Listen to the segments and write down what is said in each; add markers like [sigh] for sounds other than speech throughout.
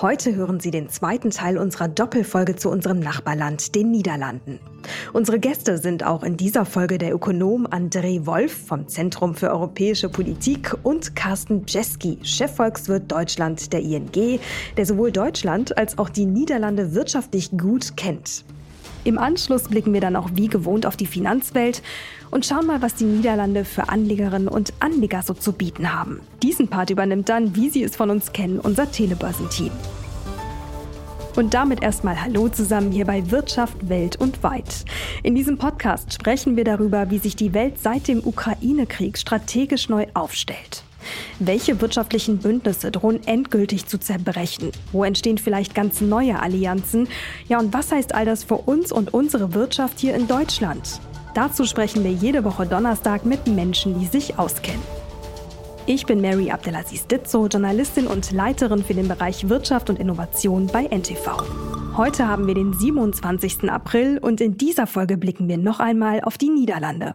Heute hören Sie den zweiten Teil unserer Doppelfolge zu unserem Nachbarland, den Niederlanden. Unsere Gäste sind auch in dieser Folge der Ökonom André Wolf vom Zentrum für europäische Politik und Carsten Jeski, Chefvolkswirt Deutschland der ING, der sowohl Deutschland als auch die Niederlande wirtschaftlich gut kennt. Im Anschluss blicken wir dann auch wie gewohnt auf die Finanzwelt und schauen mal, was die Niederlande für Anlegerinnen und Anleger so zu bieten haben. Diesen Part übernimmt dann, wie Sie es von uns kennen, unser Telebörsenteam. Und damit erstmal Hallo zusammen hier bei Wirtschaft Welt und Weit. In diesem Podcast sprechen wir darüber, wie sich die Welt seit dem Ukraine-Krieg strategisch neu aufstellt. Welche wirtschaftlichen Bündnisse drohen endgültig zu zerbrechen? Wo entstehen vielleicht ganz neue Allianzen? Ja, und was heißt all das für uns und unsere Wirtschaft hier in Deutschland? Dazu sprechen wir jede Woche Donnerstag mit Menschen, die sich auskennen. Ich bin Mary Abdelaziz Ditzo, Journalistin und Leiterin für den Bereich Wirtschaft und Innovation bei NTV. Heute haben wir den 27. April und in dieser Folge blicken wir noch einmal auf die Niederlande.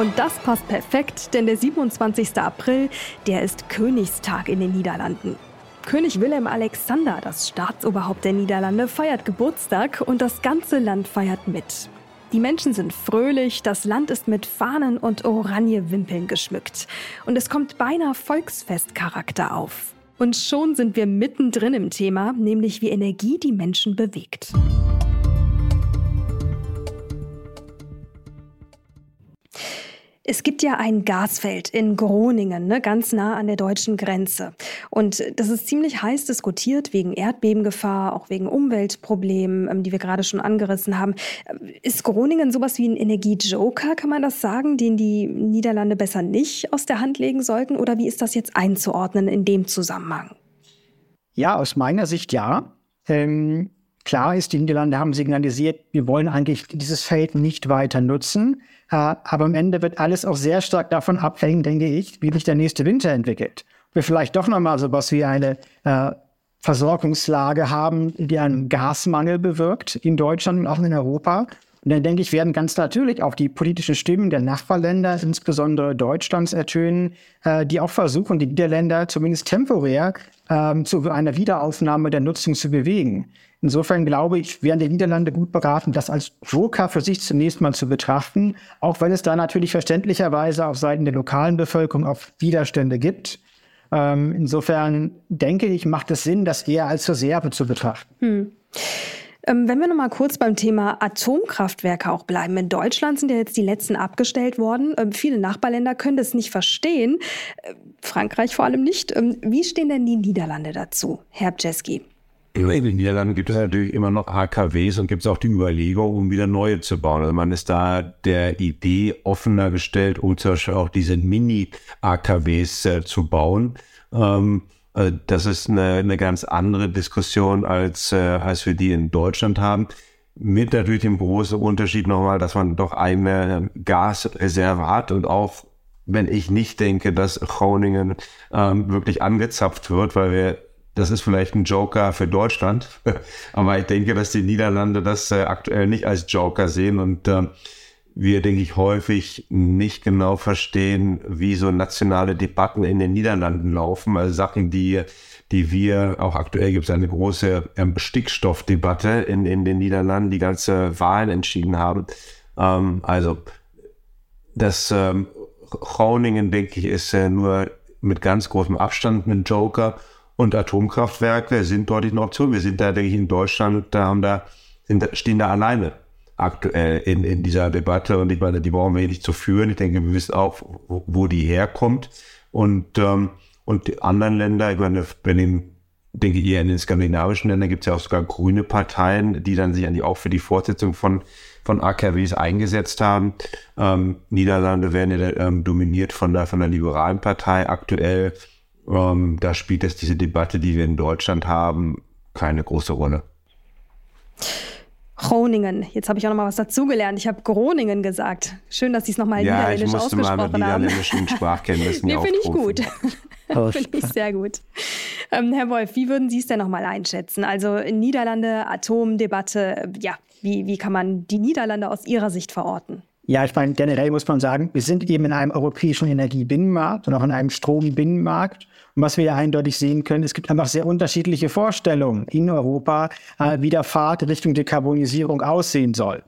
Und das passt perfekt, denn der 27. April, der ist Königstag in den Niederlanden. König Willem Alexander, das Staatsoberhaupt der Niederlande, feiert Geburtstag und das ganze Land feiert mit. Die Menschen sind fröhlich, das Land ist mit Fahnen und Oranjewimpeln geschmückt. Und es kommt beinahe Volksfestcharakter auf. Und schon sind wir mittendrin im Thema, nämlich wie Energie die Menschen bewegt. Es gibt ja ein Gasfeld in Groningen, ne, ganz nah an der deutschen Grenze. Und das ist ziemlich heiß diskutiert wegen Erdbebengefahr, auch wegen Umweltproblemen, ähm, die wir gerade schon angerissen haben. Ist Groningen sowas wie ein Energiejoker, kann man das sagen, den die Niederlande besser nicht aus der Hand legen sollten? Oder wie ist das jetzt einzuordnen in dem Zusammenhang? Ja, aus meiner Sicht ja. Ähm, klar ist, die Niederlande haben signalisiert, wir wollen eigentlich dieses Feld nicht weiter nutzen. Aber am Ende wird alles auch sehr stark davon abhängen, denke ich, wie sich der nächste Winter entwickelt. Wir vielleicht doch nochmal so was wie eine äh, Versorgungslage haben, die einen Gasmangel bewirkt in Deutschland und auch in Europa. Und dann denke ich, werden ganz natürlich auch die politischen Stimmen der Nachbarländer, insbesondere Deutschlands, ertönen, äh, die auch versuchen, die Niederländer zumindest temporär ähm, zu einer Wiederaufnahme der Nutzung zu bewegen. Insofern glaube ich, wären die Niederlande gut beraten, das als Joker für sich zunächst mal zu betrachten, auch wenn es da natürlich verständlicherweise auf Seiten der lokalen Bevölkerung auch Widerstände gibt. Ähm, insofern denke ich, macht es Sinn, das eher als Reserve zu betrachten. Hm. Ähm, wenn wir noch mal kurz beim Thema Atomkraftwerke auch bleiben. In Deutschland sind ja jetzt die letzten abgestellt worden. Ähm, viele Nachbarländer können das nicht verstehen. Äh, Frankreich vor allem nicht. Ähm, wie stehen denn die Niederlande dazu, Herr Bjeski? In den Niederlanden gibt es natürlich immer noch AKWs und gibt es auch die Überlegung, um wieder neue zu bauen. Also man ist da der Idee offener gestellt, um zum Beispiel auch diese Mini-AKWs äh, zu bauen. Ähm, äh, das ist eine, eine, ganz andere Diskussion, als, äh, als wir die in Deutschland haben. Mit natürlich dem großen Unterschied nochmal, dass man doch eine Gasreserve hat und auch wenn ich nicht denke, dass Groningen ähm, wirklich angezapft wird, weil wir das ist vielleicht ein Joker für Deutschland, [laughs] aber ich denke, dass die Niederlande das äh, aktuell nicht als Joker sehen und äh, wir, denke ich, häufig nicht genau verstehen, wie so nationale Debatten in den Niederlanden laufen. Also Sachen, die, die wir, auch aktuell gibt es eine große ähm, Stickstoffdebatte in, in den Niederlanden, die ganze Wahlen entschieden haben. Ähm, also das ähm, Groningen, denke ich, ist äh, nur mit ganz großem Abstand ein Joker. Und Atomkraftwerke sind dort eine Option. Wir sind da, denke ich, in Deutschland, da haben da, sind, stehen da alleine aktuell in, in dieser Debatte. Und ich meine, die brauchen wir nicht zu führen. Ich denke, wir wissen auch, wo, wo die herkommt. Und, ähm, und die anderen Länder, ich meine, wenn in, denke ich, eher in den skandinavischen Ländern gibt es ja auch sogar grüne Parteien, die dann sich eigentlich auch für die Fortsetzung von, von AKWs eingesetzt haben. Ähm, Niederlande werden ja ähm, dominiert von der, von der liberalen Partei aktuell. Ähm, da spielt es diese Debatte, die wir in Deutschland haben, keine große Rolle. Groningen. Jetzt habe ich auch noch mal was dazugelernt. Ich habe Groningen gesagt. Schön, dass Sie es nochmal ja, niederländisch ich musste ausgesprochen mal mit niederländischen [laughs] Sprachkenntnissen Nee, finde ich gut. [laughs] finde ich sehr gut. Ähm, Herr Wolf, wie würden Sie es denn nochmal einschätzen? Also in Niederlande, Atomdebatte, ja, wie, wie kann man die Niederlande aus Ihrer Sicht verorten? Ja, ich meine, generell muss man sagen, wir sind eben in einem europäischen Energiebinnenmarkt und auch in einem Strombinnenmarkt. Und was wir ja eindeutig sehen können, es gibt einfach sehr unterschiedliche Vorstellungen in Europa, äh, wie der Pfad Richtung Dekarbonisierung aussehen soll.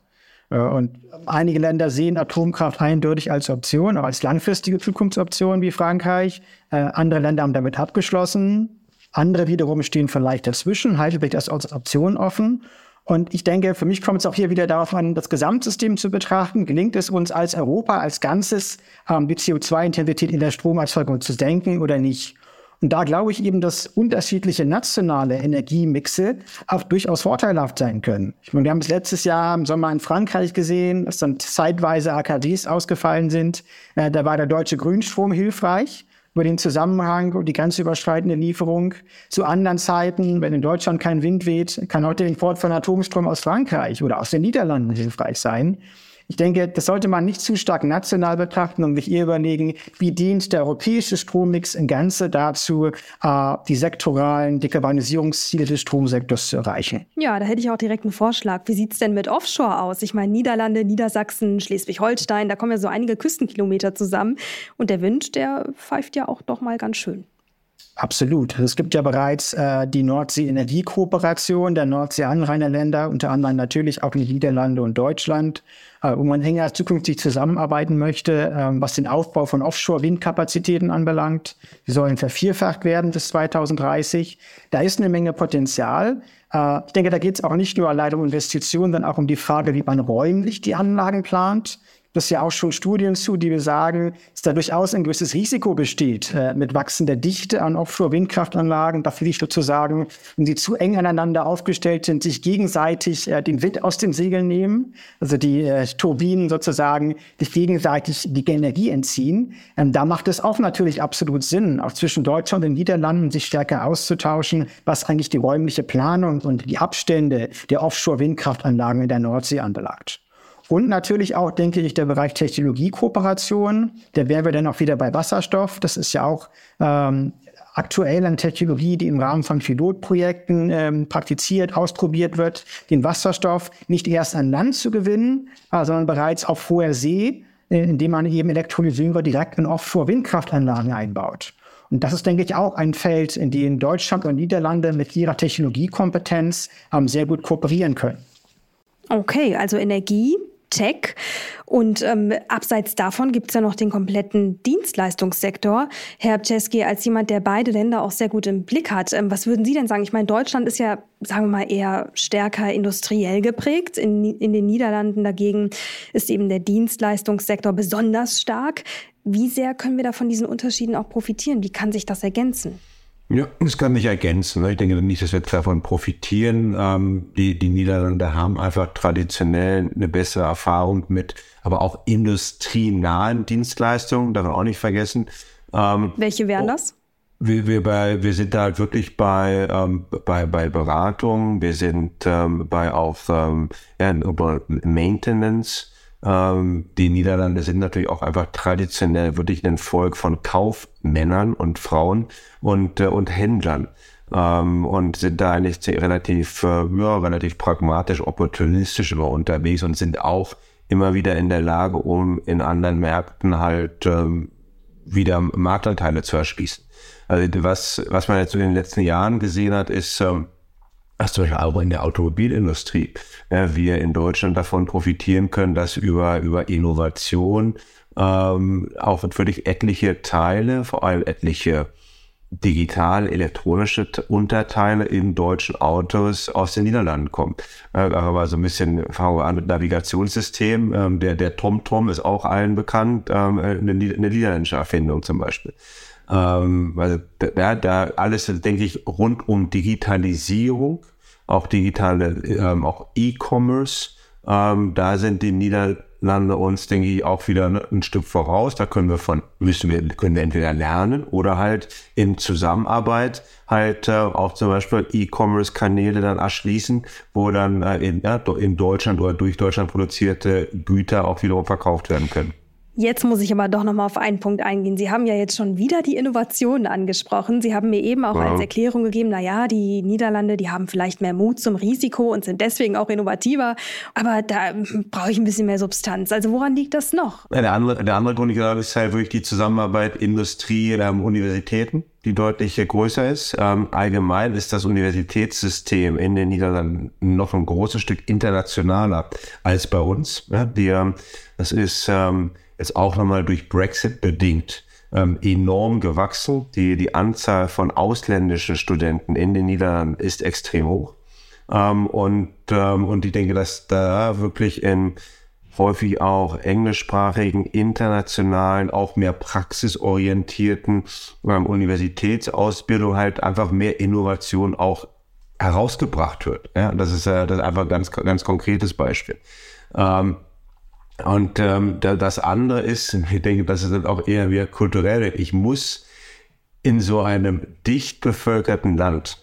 Äh, und einige Länder sehen Atomkraft eindeutig als Option, auch als langfristige Zukunftsoption wie Frankreich. Äh, andere Länder haben damit abgeschlossen. Andere wiederum stehen vielleicht dazwischen, halten sich das als Option offen. Und ich denke, für mich kommt es auch hier wieder darauf an, das Gesamtsystem zu betrachten. Gelingt es uns als Europa, als Ganzes, ähm, die CO2-Intensität in der Stromerzeugung zu senken oder nicht? Und da glaube ich eben, dass unterschiedliche nationale Energiemixe auch durchaus vorteilhaft sein können. Ich meine, wir haben es letztes Jahr im Sommer in Frankreich gesehen, dass dann zeitweise AKWs ausgefallen sind. Äh, da war der deutsche Grünstrom hilfreich über den Zusammenhang und die grenzüberschreitende Lieferung zu anderen Zeiten. Wenn in Deutschland kein Wind weht, kann heute der Import von Atomstrom aus Frankreich oder aus den Niederlanden hilfreich sein. Ich denke, das sollte man nicht zu stark national betrachten und sich eher überlegen, wie dient der europäische Strommix im Ganze dazu, äh, die sektoralen Dekarbonisierungsziele des Stromsektors zu erreichen. Ja, da hätte ich auch direkt einen Vorschlag. Wie sieht es denn mit Offshore aus? Ich meine, Niederlande, Niedersachsen, Schleswig-Holstein, da kommen ja so einige Küstenkilometer zusammen. Und der Wind, der pfeift ja auch doch mal ganz schön. Absolut. Es gibt ja bereits äh, die Nordsee-Energiekooperation der Nordsee-Anrainerländer, unter anderem natürlich auch die Niederlande und Deutschland, äh, wo man enger zukünftig zusammenarbeiten möchte, äh, was den Aufbau von Offshore-Windkapazitäten anbelangt. Die sollen vervierfacht werden bis 2030. Da ist eine Menge Potenzial. Äh, ich denke, da geht es auch nicht nur allein um Investitionen, sondern auch um die Frage, wie man räumlich die Anlagen plant. Das ja auch schon Studien zu, die wir sagen, dass da durchaus ein gewisses Risiko besteht äh, mit wachsender Dichte an Offshore-Windkraftanlagen. Dafür ich sozusagen, wenn sie zu eng aneinander aufgestellt sind, sich gegenseitig äh, den Wind aus den Segeln nehmen, also die äh, Turbinen sozusagen sich gegenseitig die Energie entziehen. Ähm, da macht es auch natürlich absolut Sinn, auch zwischen Deutschland und den Niederlanden sich stärker auszutauschen, was eigentlich die räumliche Planung und die Abstände der Offshore-Windkraftanlagen in der Nordsee anbelangt. Und natürlich auch, denke ich, der Bereich Technologiekooperation. Da wären wir dann auch wieder bei Wasserstoff. Das ist ja auch ähm, aktuell eine Technologie, die im Rahmen von Pilotprojekten ähm, praktiziert, ausprobiert wird, den Wasserstoff nicht erst an Land zu gewinnen, äh, sondern bereits auf hoher See, äh, indem man eben Elektrolyseure direkt in Offshore-Windkraftanlagen einbaut. Und das ist, denke ich, auch ein Feld, in dem Deutschland und Niederlande mit ihrer Technologiekompetenz ähm, sehr gut kooperieren können. Okay, also Energie, Tech. Und ähm, abseits davon gibt es ja noch den kompletten Dienstleistungssektor. Herr Czeski, als jemand, der beide Länder auch sehr gut im Blick hat, ähm, was würden Sie denn sagen? Ich meine, Deutschland ist ja, sagen wir mal, eher stärker industriell geprägt. In, in den Niederlanden dagegen ist eben der Dienstleistungssektor besonders stark. Wie sehr können wir da von diesen Unterschieden auch profitieren? Wie kann sich das ergänzen? Ja, das kann sich ergänzen. Ne? Ich denke nicht, dass wir davon profitieren. Ähm, die, die Niederlande haben einfach traditionell eine bessere Erfahrung mit, aber auch industrienahen Dienstleistungen, darf man auch nicht vergessen. Ähm, Welche wären das? Wir, wir, bei, wir sind da halt wirklich bei, ähm, bei, bei Beratung, wir sind ähm, bei auch ähm, ja, Maintenance ähm, die Niederlande sind natürlich auch einfach traditionell wirklich ein Volk von Kaufmännern und Frauen und, äh, und Händlern. Ähm, und sind da eigentlich relativ, äh, ja, relativ pragmatisch, opportunistisch immer unterwegs und sind auch immer wieder in der Lage, um in anderen Märkten halt ähm, wieder Marktanteile zu erschließen. Also was, was man jetzt in den letzten Jahren gesehen hat, ist, ähm, dass zum Beispiel auch in der Automobilindustrie ja, wir in Deutschland davon profitieren können, dass über, über Innovation ähm, auch wirklich etliche Teile, vor allem etliche digital elektronische Unterteile in deutschen Autos aus den Niederlanden kommen. Äh, aber so ein bisschen fangen wir an mit Navigationssystem. Ähm, der, der TomTom ist auch allen bekannt, ähm, eine, eine niederländische Erfindung zum Beispiel. Weil da, da alles, denke ich, rund um Digitalisierung auch digitale, ähm, auch E-Commerce. Ähm, da sind die Niederlande uns, denke ich, auch wieder ein Stück voraus. Da können wir von, müssen wir, können wir entweder lernen oder halt in Zusammenarbeit halt äh, auch zum Beispiel E-Commerce-Kanäle dann erschließen, wo dann äh, in, ja, in Deutschland oder durch Deutschland produzierte Güter auch wiederum verkauft werden können. Jetzt muss ich aber doch noch mal auf einen Punkt eingehen. Sie haben ja jetzt schon wieder die Innovationen angesprochen. Sie haben mir eben auch ja. als Erklärung gegeben, na ja, die Niederlande, die haben vielleicht mehr Mut zum Risiko und sind deswegen auch innovativer. Aber da brauche ich ein bisschen mehr Substanz. Also woran liegt das noch? Der, andere, der andere Grund, ich glaube, ist halt wirklich die Zusammenarbeit Industrie, ähm, Universitäten, die deutlich größer ist. Ähm, allgemein ist das Universitätssystem in den Niederlanden noch ein großes Stück internationaler als bei uns. Ja, die, ähm, das ist ähm, ist auch nochmal durch Brexit bedingt ähm, enorm gewachsen. Die, die Anzahl von ausländischen Studenten in den Niederlanden ist extrem hoch. Ähm, und, ähm, und ich denke, dass da wirklich in häufig auch englischsprachigen, internationalen, auch mehr praxisorientierten ähm, Universitätsausbildung halt einfach mehr Innovation auch herausgebracht wird. Ja, das ist, äh, das ist einfach ein ganz, ganz konkretes Beispiel. Ähm, und ähm, das andere ist, [laughs] ich denke, das ist dann auch eher wieder kulturell. Ich muss in so einem dicht bevölkerten Land,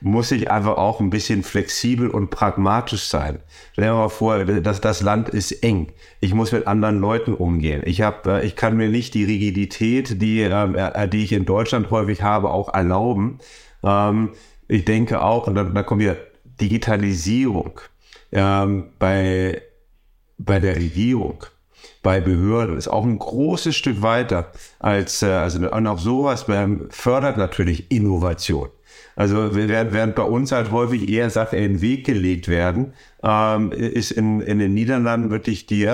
muss ich einfach auch ein bisschen flexibel und pragmatisch sein. Stell dir mal vor, dass das Land ist eng. Ich muss mit anderen Leuten umgehen. Ich habe, äh, ich kann mir nicht die Rigidität, die, ähm, äh, die ich in Deutschland häufig habe, auch erlauben. Ähm, ich denke auch, und da, da kommt ja Digitalisierung. Ähm, bei bei der Regierung, bei Behörden ist auch ein großes Stück weiter als, äh, also und auch sowas fördert natürlich Innovation. Also während, während bei uns halt häufig eher Sachen in den Weg gelegt werden, ähm, ist in, in den Niederlanden wirklich die,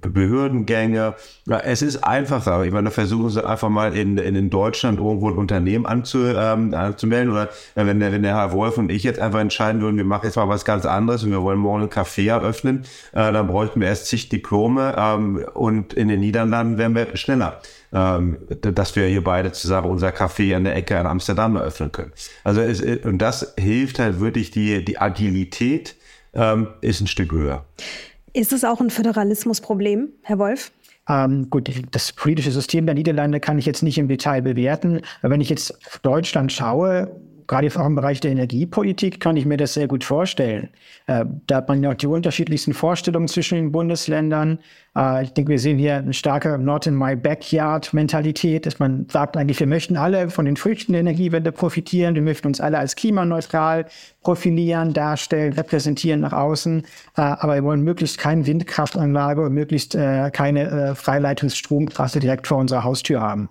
Behördengänge, ja, es ist einfacher. Ich meine, versuchen sie einfach mal in, in, in Deutschland irgendwo ein Unternehmen anzu, ähm, anzumelden oder wenn der, wenn der Herr Wolf und ich jetzt einfach entscheiden würden, wir machen jetzt mal was ganz anderes und wir wollen morgen ein Café eröffnen, äh, dann bräuchten wir erst zig Diplome ähm, und in den Niederlanden wären wir schneller. Ähm, dass wir hier beide zusammen unser Café an der Ecke in Amsterdam eröffnen können. Also es, und das hilft halt wirklich die, die Agilität ähm, ist ein Stück höher. Ist es auch ein Föderalismusproblem, Herr Wolf? Ähm, gut, das politische System der Niederlande kann ich jetzt nicht im Detail bewerten. Aber wenn ich jetzt Deutschland schaue, gerade auch im Bereich der Energiepolitik kann ich mir das sehr gut vorstellen. Äh, da hat man ja auch die unterschiedlichsten Vorstellungen zwischen den Bundesländern. Äh, ich denke, wir sehen hier eine starke Not in my backyard Mentalität, dass man sagt eigentlich, wir möchten alle von den Früchten der Energiewende profitieren, wir möchten uns alle als klimaneutral profilieren, darstellen, repräsentieren nach außen, äh, aber wir wollen möglichst keine Windkraftanlage und möglichst äh, keine äh, Freileitungsstromtrasse direkt vor unserer Haustür haben.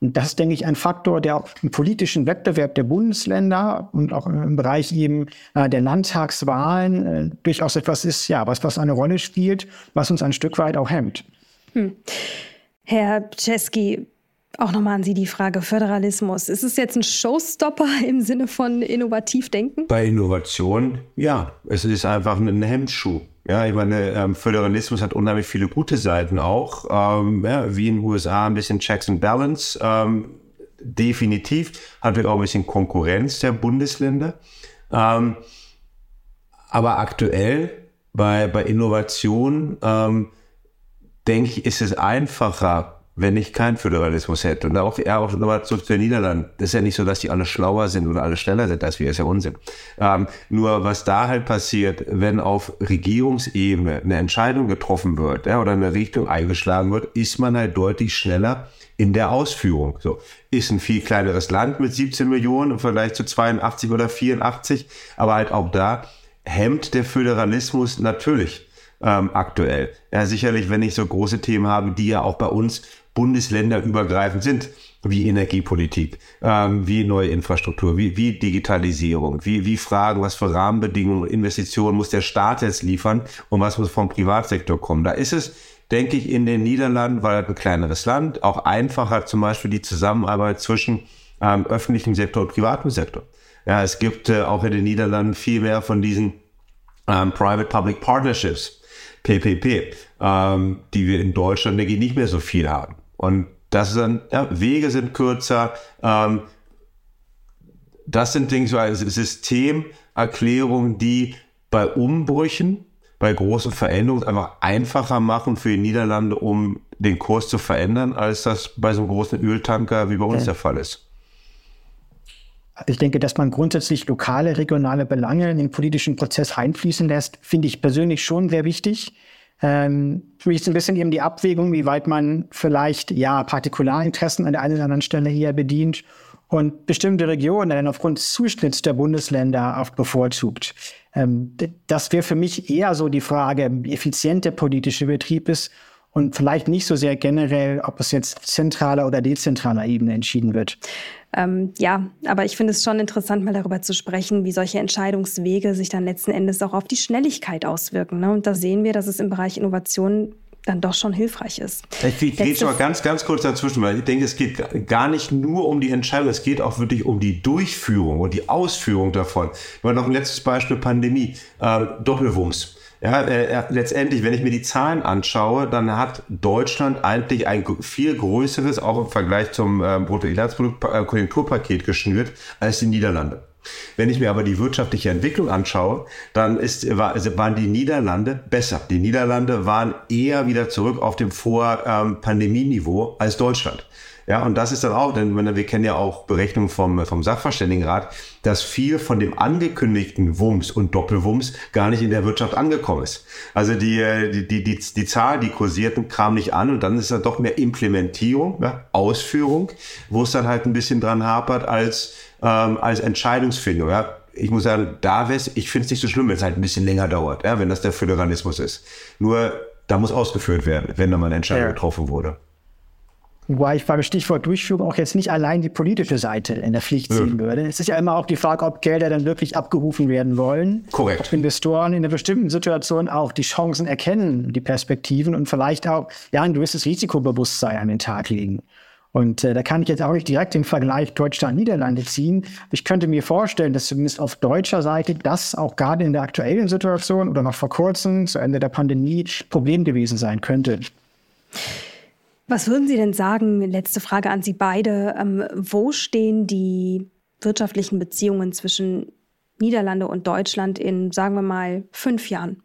Und das ist, denke ich, ein Faktor, der auch im politischen Wettbewerb der Bundesländer und auch im Bereich eben äh, der Landtagswahlen äh, durchaus etwas ist, ja, was, was eine Rolle spielt, was uns ein Stück weit auch hemmt. Hm. Herr Czeski, auch nochmal an Sie die Frage Föderalismus. Ist es jetzt ein Showstopper [laughs] im Sinne von innovativ denken? Bei Innovation, ja. Es ist einfach ein Hemmschuh. Ja, ich meine, ähm, Föderalismus hat unheimlich viele gute Seiten auch. Ähm, ja, wie in den USA ein bisschen Checks and Balance. Ähm, definitiv hat wir auch ein bisschen Konkurrenz der Bundesländer. Ähm, aber aktuell bei, bei Innovation, ähm, denke ich, ist es einfacher, wenn ich keinen Föderalismus hätte. Und auch, ja, auch nochmal zurück zu den Niederlanden. Das ist ja nicht so, dass die alle schlauer sind oder alle schneller sind als wir, ist ja Unsinn. Ähm, nur was da halt passiert, wenn auf Regierungsebene eine Entscheidung getroffen wird ja, oder eine Richtung eingeschlagen wird, ist man halt deutlich schneller in der Ausführung. So ist ein viel kleineres Land mit 17 Millionen im Vergleich zu 82 oder 84, aber halt auch da hemmt der Föderalismus natürlich ähm, aktuell. Ja, sicherlich, wenn ich so große Themen habe, die ja auch bei uns bundesländerübergreifend sind, wie Energiepolitik, ähm, wie neue Infrastruktur, wie, wie Digitalisierung, wie, wie Fragen, was für Rahmenbedingungen, Investitionen muss der Staat jetzt liefern und was muss vom Privatsektor kommen. Da ist es, denke ich, in den Niederlanden, weil ein kleineres Land, auch einfacher zum Beispiel die Zusammenarbeit zwischen ähm, öffentlichem Sektor und privatem Sektor. Ja, es gibt äh, auch in den Niederlanden viel mehr von diesen ähm, Private-Public Partnerships, PPP, ähm, die wir in Deutschland, denke ich, nicht mehr so viel haben. Und das sind, ja, Wege sind kürzer. Ähm, das sind Dinge, so also Systemerklärungen, die bei Umbrüchen, bei großen Veränderungen einfach einfacher machen für die Niederlande, um den Kurs zu verändern, als das bei so einem großen Öltanker wie bei uns okay. der Fall ist. Ich denke, dass man grundsätzlich lokale, regionale Belange in den politischen Prozess einfließen lässt, finde ich persönlich schon sehr wichtig. Ähm, für mich ist ein bisschen eben die Abwägung, wie weit man vielleicht ja Partikularinteressen an der einen oder anderen Stelle hier bedient und bestimmte Regionen dann aufgrund Zuschnitts der Bundesländer auch bevorzugt. Ähm, das wäre für mich eher so die Frage, wie effizient der politische Betrieb ist und vielleicht nicht so sehr generell, ob es jetzt zentraler oder dezentraler Ebene entschieden wird. Ähm, ja, aber ich finde es schon interessant, mal darüber zu sprechen, wie solche Entscheidungswege sich dann letzten Endes auch auf die Schnelligkeit auswirken. Ne? Und da sehen wir, dass es im Bereich Innovation dann doch schon hilfreich ist. Ich gehe mal ganz, ganz kurz dazwischen, weil ich denke, es geht gar nicht nur um die Entscheidung, es geht auch wirklich um die Durchführung und die Ausführung davon. Ich meine, noch ein letztes Beispiel, Pandemie, äh, Doppelwumms. Ja, äh, letztendlich, wenn ich mir die Zahlen anschaue, dann hat Deutschland eigentlich ein viel größeres, auch im Vergleich zum äh, Bruttoinlandsprodukt-Konjunkturpaket äh, geschnürt, als die Niederlande. Wenn ich mir aber die wirtschaftliche Entwicklung anschaue, dann ist, war, waren die Niederlande besser. Die Niederlande waren eher wieder zurück auf dem Vor-Pandemieniveau ähm, als Deutschland. Ja, und das ist dann auch, denn wir kennen ja auch Berechnungen vom, vom Sachverständigenrat, dass viel von dem angekündigten Wumms und Doppelwumms gar nicht in der Wirtschaft angekommen ist. Also die, die, die, die, die Zahl, die kursierten, kam nicht an und dann ist dann doch mehr Implementierung, ja, Ausführung, wo es dann halt ein bisschen dran hapert als, ähm, als Entscheidungsfindung. Ja ich muss sagen, da wäre ich finde es nicht so schlimm, wenn es halt ein bisschen länger dauert, ja, wenn das der Föderalismus ist. Nur da muss ausgeführt werden, wenn da mal eine Entscheidung ja. getroffen wurde. Wobei ich beim Stichwort Durchführung auch jetzt nicht allein die politische Seite in der Pflicht ziehen ja. würde. Es ist ja immer auch die Frage, ob Gelder dann wirklich abgerufen werden wollen. Korrekt. Ob Investoren in einer bestimmten Situation auch die Chancen erkennen, die Perspektiven und vielleicht auch ja, ein gewisses Risikobewusstsein an den Tag legen. Und äh, da kann ich jetzt auch nicht direkt den Vergleich Deutschland-Niederlande ziehen. Ich könnte mir vorstellen, dass zumindest auf deutscher Seite das auch gerade in der aktuellen Situation oder noch vor kurzem, zu Ende der Pandemie, Problem gewesen sein könnte. Was würden Sie denn sagen, letzte Frage an Sie beide, ähm, wo stehen die wirtschaftlichen Beziehungen zwischen Niederlande und Deutschland in, sagen wir mal, fünf Jahren?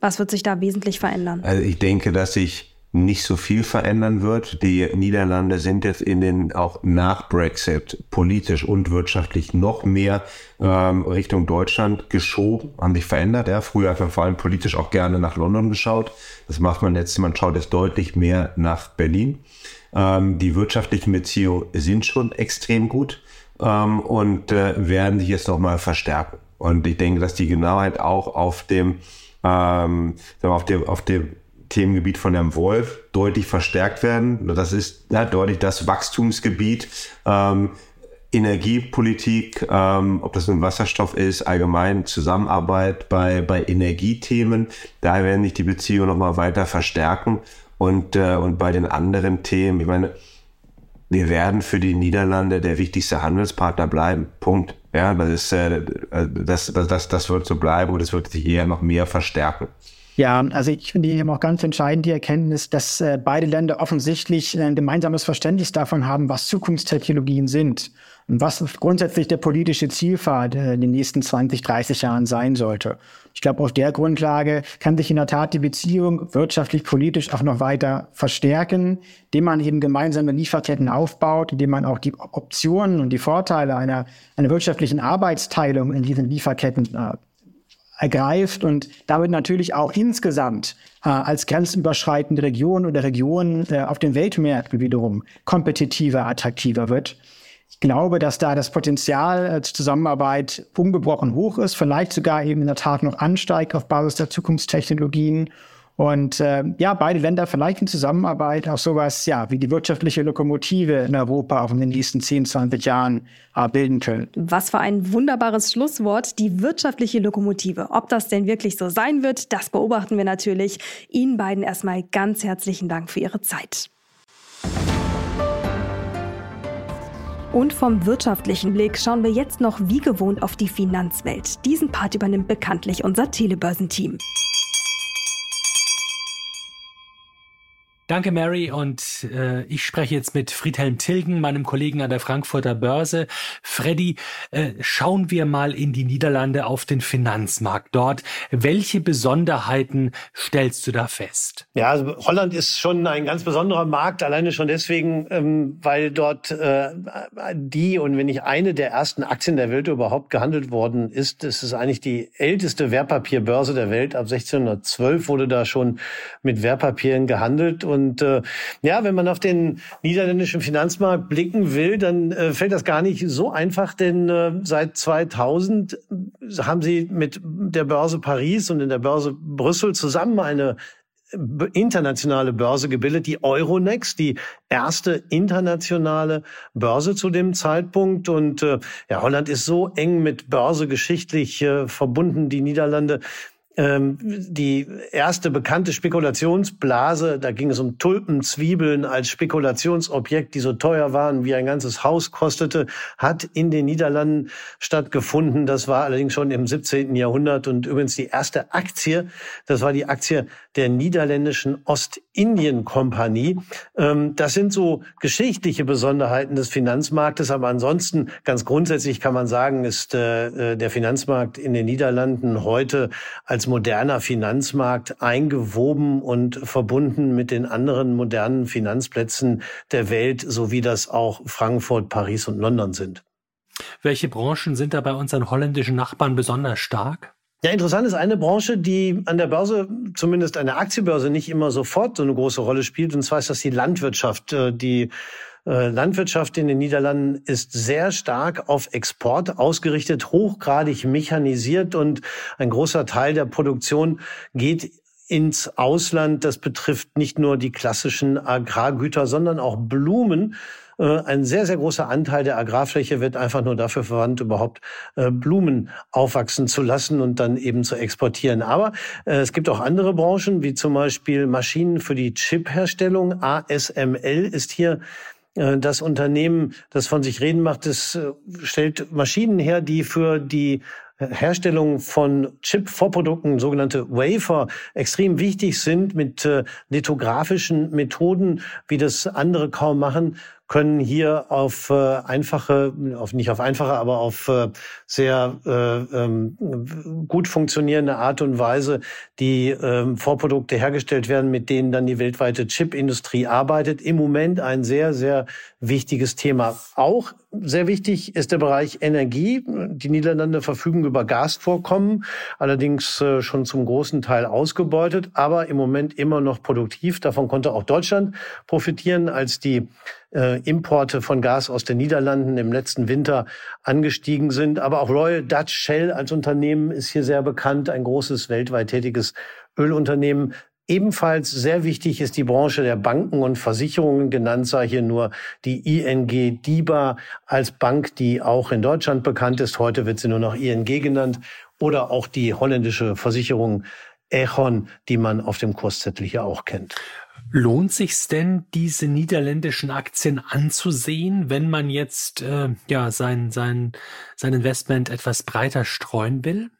Was wird sich da wesentlich verändern? Also ich denke, dass sich nicht so viel verändern wird. Die Niederlande sind jetzt in den auch nach Brexit politisch und wirtschaftlich noch mehr ähm, Richtung Deutschland geschoben, haben sich verändert. Ja, früher hat man vor allem politisch auch gerne nach London geschaut. Das macht man jetzt, man schaut jetzt deutlich mehr nach Berlin. Ähm, die wirtschaftlichen Beziehungen sind schon extrem gut ähm, und äh, werden sich jetzt nochmal verstärken. Und ich denke, dass die Genauheit auch auf dem, ähm, auf dem, auf dem Themengebiet von Herrn Wolf deutlich verstärkt werden. Das ist ja, deutlich das Wachstumsgebiet. Ähm, Energiepolitik, ähm, ob das nun Wasserstoff ist, allgemein Zusammenarbeit bei, bei Energiethemen, da werden sich die Beziehungen nochmal weiter verstärken. Und, äh, und bei den anderen Themen, ich meine, wir werden für die Niederlande der wichtigste Handelspartner bleiben. Punkt. Ja, das ist, äh, das, das, das, wird so bleiben und es wird sich eher noch mehr verstärken. Ja, also ich finde eben auch ganz entscheidend die Erkenntnis, dass äh, beide Länder offensichtlich ein gemeinsames Verständnis davon haben, was Zukunftstechnologien sind und was grundsätzlich der politische Zielpfad äh, in den nächsten 20, 30 Jahren sein sollte. Ich glaube, auf der Grundlage kann sich in der Tat die Beziehung wirtschaftlich, politisch auch noch weiter verstärken, indem man eben gemeinsame Lieferketten aufbaut, indem man auch die Optionen und die Vorteile einer, einer wirtschaftlichen Arbeitsteilung in diesen Lieferketten äh, ergreift und damit natürlich auch insgesamt äh, als grenzüberschreitende Region oder Region äh, auf den Weltmärkten wiederum kompetitiver, attraktiver wird. Ich glaube, dass da das Potenzial äh, zur Zusammenarbeit ungebrochen hoch ist, vielleicht sogar eben in der Tat noch ansteigt auf Basis der Zukunftstechnologien und äh, ja, beide Länder vielleicht in Zusammenarbeit auch sowas, ja, wie die wirtschaftliche Lokomotive in Europa auch in den nächsten 10, 20 Jahren äh, bilden können. Was für ein wunderbares Schlusswort, die wirtschaftliche Lokomotive. Ob das denn wirklich so sein wird, das beobachten wir natürlich. Ihnen beiden erstmal ganz herzlichen Dank für Ihre Zeit. Und vom wirtschaftlichen Blick schauen wir jetzt noch wie gewohnt auf die Finanzwelt. Diesen Part übernimmt bekanntlich unser Telebörsenteam. Danke, Mary. Und äh, ich spreche jetzt mit Friedhelm Tilgen, meinem Kollegen an der Frankfurter Börse. Freddy, äh, schauen wir mal in die Niederlande auf den Finanzmarkt dort. Welche Besonderheiten stellst du da fest? Ja, also Holland ist schon ein ganz besonderer Markt, alleine schon deswegen, ähm, weil dort äh, die und wenn nicht eine der ersten Aktien der Welt überhaupt gehandelt worden ist. Es ist eigentlich die älteste Wertpapierbörse der Welt. Ab 1612 wurde da schon mit Wertpapieren gehandelt. Und und äh, ja, wenn man auf den niederländischen Finanzmarkt blicken will, dann äh, fällt das gar nicht so einfach, denn äh, seit 2000 haben sie mit der Börse Paris und in der Börse Brüssel zusammen eine internationale Börse gebildet, die Euronext, die erste internationale Börse zu dem Zeitpunkt. Und äh, ja, Holland ist so eng mit Börse geschichtlich äh, verbunden, die Niederlande ähm, die erste bekannte Spekulationsblase, da ging es um Tulpenzwiebeln als Spekulationsobjekt, die so teuer waren, wie ein ganzes Haus kostete, hat in den Niederlanden stattgefunden. Das war allerdings schon im 17. Jahrhundert und übrigens die erste Aktie, das war die Aktie der niederländischen Ostindien-Kompanie. Ähm, das sind so geschichtliche Besonderheiten des Finanzmarktes, aber ansonsten ganz grundsätzlich kann man sagen, ist äh, äh, der Finanzmarkt in den Niederlanden heute als moderner Finanzmarkt eingewoben und verbunden mit den anderen modernen Finanzplätzen der Welt, so wie das auch Frankfurt, Paris und London sind. Welche Branchen sind da bei unseren holländischen Nachbarn besonders stark? Ja, interessant ist eine Branche, die an der Börse, zumindest an der Aktienbörse, nicht immer sofort so eine große Rolle spielt. Und zwar ist das die Landwirtschaft. Äh, die Landwirtschaft in den Niederlanden ist sehr stark auf Export ausgerichtet, hochgradig mechanisiert und ein großer Teil der Produktion geht ins Ausland. Das betrifft nicht nur die klassischen Agrargüter, sondern auch Blumen. Äh, ein sehr, sehr großer Anteil der Agrarfläche wird einfach nur dafür verwandt, überhaupt äh, Blumen aufwachsen zu lassen und dann eben zu exportieren. Aber es gibt auch andere Branchen, wie zum Beispiel Maschinen für die Chipherstellung. ASML ist hier äh, das Unternehmen, das von sich reden macht, das äh, stellt Maschinen her, die für die Herstellung von Chip-Vorprodukten, sogenannte Wafer, extrem wichtig sind mit äh, lithografischen Methoden, wie das andere kaum machen, können hier auf äh, einfache, auf nicht auf einfache, aber auf äh, sehr äh, ähm, gut funktionierende Art und Weise die ähm, Vorprodukte hergestellt werden, mit denen dann die weltweite Chipindustrie arbeitet. Im Moment ein sehr, sehr wichtiges Thema. Auch sehr wichtig ist der Bereich Energie. Die Niederlande verfügen über Gasvorkommen, allerdings äh, schon zum großen Teil ausgebeutet, aber im Moment immer noch produktiv. Davon konnte auch Deutschland profitieren, als die äh, Importe von Gas aus den Niederlanden im letzten Winter angestiegen sind. Aber auch Royal Dutch Shell als Unternehmen ist hier sehr bekannt, ein großes weltweit tätiges Ölunternehmen. Ebenfalls sehr wichtig ist die Branche der Banken und Versicherungen. Genannt sei hier nur die ING DIBA als Bank, die auch in Deutschland bekannt ist. Heute wird sie nur noch ING genannt. Oder auch die holländische Versicherung Echon, die man auf dem Kurszettel hier auch kennt. Lohnt sich's denn, diese niederländischen Aktien anzusehen, wenn man jetzt äh, ja sein, sein, sein Investment etwas breiter streuen will?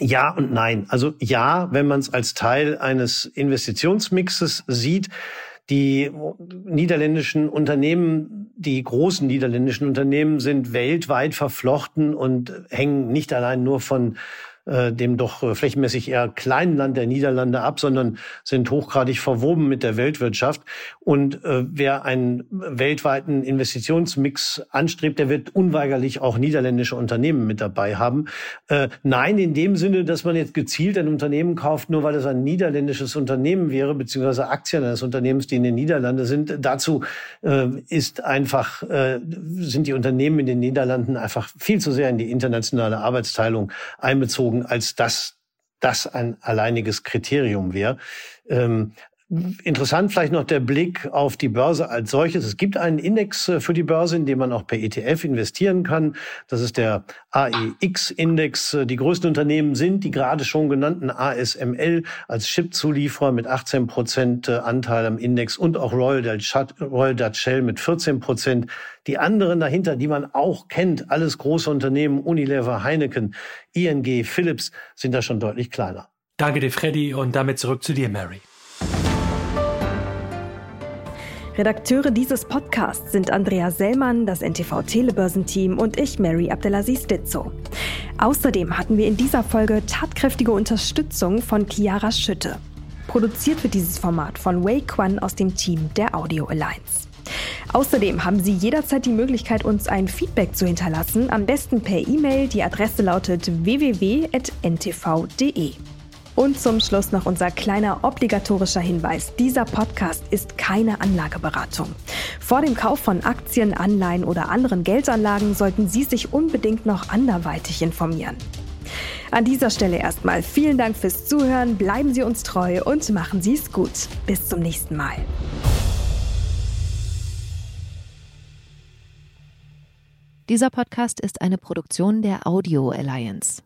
Ja und nein. Also ja, wenn man es als Teil eines Investitionsmixes sieht. Die niederländischen Unternehmen, die großen niederländischen Unternehmen sind weltweit verflochten und hängen nicht allein nur von äh, dem doch äh, flächenmäßig eher kleinen Land der Niederlande ab, sondern sind hochgradig verwoben mit der Weltwirtschaft. Und äh, wer einen weltweiten Investitionsmix anstrebt, der wird unweigerlich auch niederländische Unternehmen mit dabei haben. Äh, nein, in dem Sinne, dass man jetzt gezielt ein Unternehmen kauft, nur weil es ein niederländisches Unternehmen wäre, beziehungsweise Aktien eines Unternehmens, die in den Niederlanden sind. Dazu äh, ist einfach, äh, sind die Unternehmen in den Niederlanden einfach viel zu sehr in die internationale Arbeitsteilung einbezogen gezogen, als dass das ein alleiniges Kriterium wäre. Ähm, Interessant vielleicht noch der Blick auf die Börse als solches. Es gibt einen Index äh, für die Börse, in dem man auch per ETF investieren kann. Das ist der AEX-Index. Die größten Unternehmen sind die gerade schon genannten ASML als Chip-Zulieferer mit 18 Prozent äh, Anteil am Index und auch Royal Dutch Shell mit 14 Prozent. Die anderen dahinter, die man auch kennt, alles große Unternehmen, Unilever, Heineken, ING, Philips, sind da schon deutlich kleiner. Danke dir, Freddy, und damit zurück zu dir, Mary. Redakteure dieses Podcasts sind Andrea Sellmann, das NTV Telebörsenteam und ich, Mary Abdelaziz Ditzo. Außerdem hatten wir in dieser Folge tatkräftige Unterstützung von Chiara Schütte. Produziert wird dieses Format von Wei Quan aus dem Team der Audio Alliance. Außerdem haben Sie jederzeit die Möglichkeit, uns ein Feedback zu hinterlassen, am besten per E-Mail. Die Adresse lautet www.ntv.de. Und zum Schluss noch unser kleiner obligatorischer Hinweis. Dieser Podcast ist keine Anlageberatung. Vor dem Kauf von Aktien, Anleihen oder anderen Geldanlagen sollten Sie sich unbedingt noch anderweitig informieren. An dieser Stelle erstmal vielen Dank fürs Zuhören, bleiben Sie uns treu und machen Sie es gut. Bis zum nächsten Mal. Dieser Podcast ist eine Produktion der Audio Alliance.